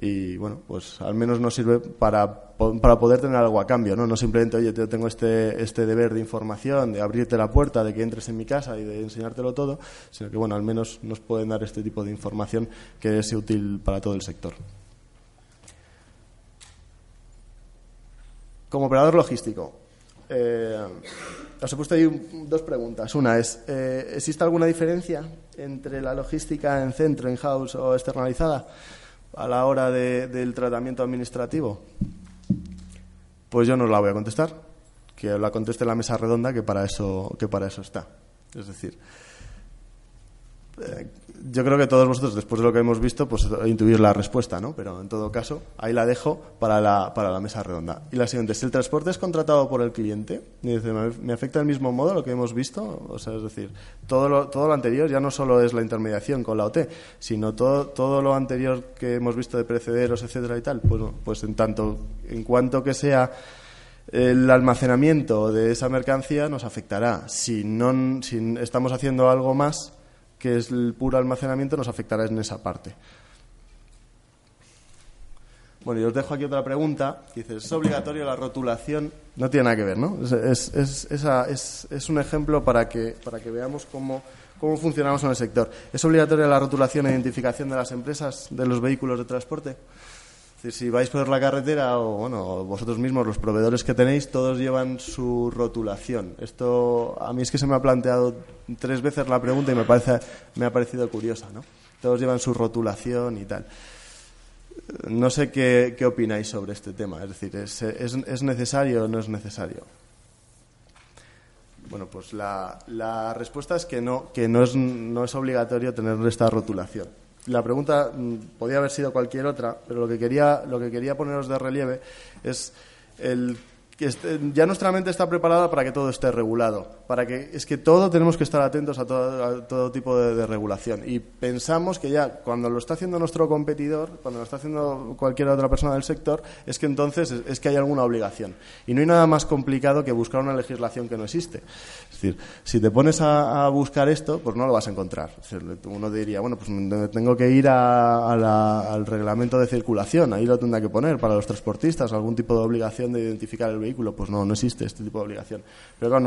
y bueno, pues al menos nos sirve para, para poder tener algo a cambio, ¿no? No simplemente, oye, yo tengo este, este deber de información, de abrirte la puerta, de que entres en mi casa y de enseñártelo todo, sino que bueno, al menos nos pueden dar este tipo de información que es útil para todo el sector. Como operador logístico, eh, os he puesto ahí dos preguntas. Una es, eh, ¿existe alguna diferencia entre la logística en centro, in-house o externalizada? a la hora del tratamiento administrativo? Pues yo no la voy a contestar, que la conteste la mesa redonda, que para eso, que para eso está. Es decir, yo creo que todos vosotros, después de lo que hemos visto, pues intuir la respuesta, ¿no? Pero en todo caso, ahí la dejo para la, para la mesa redonda. Y la siguiente, si el transporte es contratado por el cliente, ¿me afecta del mismo modo lo que hemos visto? O sea, es decir, todo lo, todo lo anterior ya no solo es la intermediación con la OT, sino todo, todo lo anterior que hemos visto de precederos, etcétera y tal, pues, pues en tanto, en cuanto que sea el almacenamiento de esa mercancía nos afectará. Si, no, si estamos haciendo algo más, que es el puro almacenamiento, nos afectará en esa parte. Bueno, y os dejo aquí otra pregunta. Dice, ¿es obligatorio la rotulación? No tiene nada que ver, ¿no? Es, es, es, un ejemplo para que, para que veamos cómo, cómo funcionamos en el sector. ¿Es obligatoria la rotulación e identificación de las empresas, de los vehículos de transporte? Si vais por la carretera o bueno, vosotros mismos, los proveedores que tenéis, todos llevan su rotulación. Esto a mí es que se me ha planteado tres veces la pregunta y me, parece, me ha parecido curiosa, ¿no? Todos llevan su rotulación y tal. No sé qué, qué opináis sobre este tema. Es decir, ¿es, es, es necesario o no es necesario? Bueno, pues la, la respuesta es que no, que no es, no es obligatorio tener esta rotulación la pregunta mm, podía haber sido cualquier otra, pero lo que quería, lo que quería poneros de relieve es el este, ya nuestra mente está preparada para que todo esté regulado, para que es que todo tenemos que estar atentos a todo, tipo de, regulación y pensamos que ya cuando lo está haciendo nuestro competidor, cuando lo está haciendo cualquier otra persona del sector, es que entonces es, que hay alguna obligación y no hay nada más complicado que buscar una legislación que no existe. Es decir, si te pones a, buscar esto, pues no lo vas a encontrar. uno diría, bueno, pues tengo que ir al reglamento de circulación, ahí lo tendrá que poner para los transportistas, algún tipo de obligación de identificar el vehículo pues no, no existe este tipo de obligación. Pero,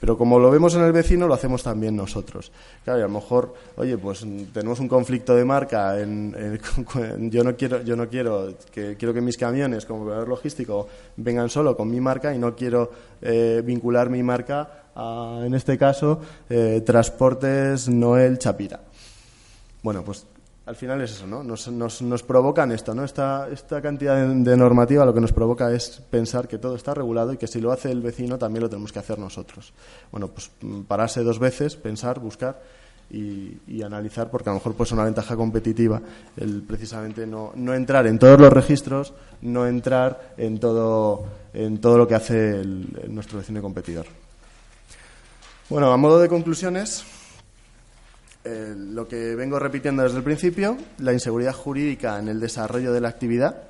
pero como lo vemos en el vecino, lo hacemos también nosotros. Claro, y a lo mejor, oye, pues tenemos un conflicto de marca, en, yo no quiero, yo no quiero que, quiero que mis camiones como operador logístico vengan solo con mi marca y no quiero eh, vincular mi marca a, en este caso, eh, Transportes Noel Chapira. Bueno, pues al final es eso, ¿no? Nos, nos, nos provocan esto, ¿no? Esta, esta cantidad de, normativa lo que nos provoca es pensar que todo está regulado y que si lo hace el vecino también lo tenemos que hacer nosotros. Bueno, pues mm, pararse dos veces, pensar, buscar y, analizar, porque a lo mejor pues es una ventaja competitiva el precisamente no, no entrar en todos los registros, no entrar en todo, en todo lo que hace nuestro vecino competidor. Bueno, a modo de conclusiones, eh, lo que vengo repitiendo desde el principio, la inseguridad jurídica en el desarrollo de la actividad,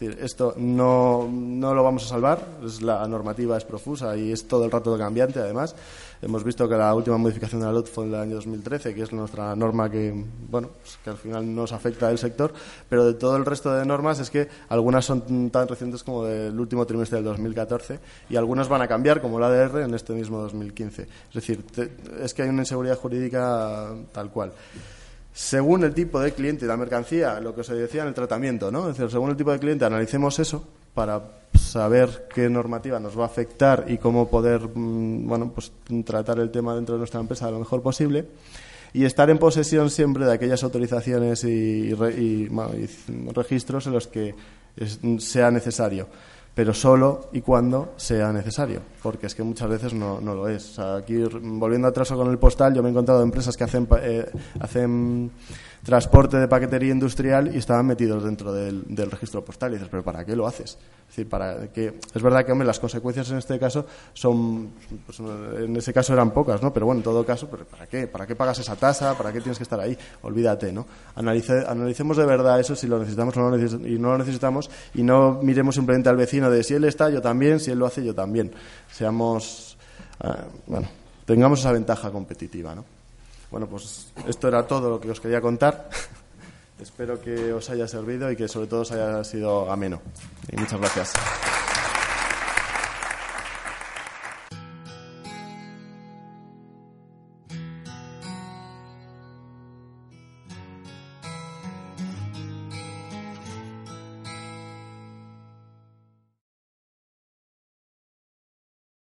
esto no, no, lo vamos a salvar, es, la normativa es profusa y es todo el rato cambiante, además. Hemos visto que la última modificación de la LOT fue en el año 2013, que es nuestra norma que, bueno, pues que al final nos afecta al sector, pero de todo el resto de normas es que algunas son tan recientes como del último trimestre del 2014 y algunas van a cambiar, como la ADR, en este mismo 2015. Es decir, es que hay una inseguridad jurídica tal cual según el tipo de cliente y la mercancía, lo que se decía en el tratamiento, ¿no? Es decir, según el tipo de cliente analicemos eso para saber qué normativa nos va a afectar y cómo poder, mm, bueno, pues tratar el tema dentro de nuestra empresa lo mejor posible. y estar en posesión siempre de aquellas autorizaciones y, registros en los que sea necesario pero solo y cuando sea necesario, porque es que muchas veces no, no lo es. aquí, volviendo atrás con el postal, yo me he encontrado empresas que hacen, eh, hacen transporte de paquetería industrial y estaban metidos dentro del, registro postal. Y dices, ¿pero para qué lo haces? Es decir, para que. Es verdad que, hombre, las consecuencias en este caso son. Pues, en ese caso eran pocas, ¿no? Pero bueno, en todo caso, ¿para qué? ¿Para qué pagas esa tasa? ¿Para qué tienes que estar ahí? Olvídate, ¿no? analicemos de verdad eso, si lo necesitamos o no y no lo necesitamos, y no miremos simplemente al vecino de si él está, yo también, si él lo hace, yo también. Seamos. Ah, bueno, tengamos esa ventaja competitiva, ¿no? Bueno, pues esto era todo lo que os quería contar. Espero que os haya servido y que sobre todo os haya sido ameno. Y muchas gracias.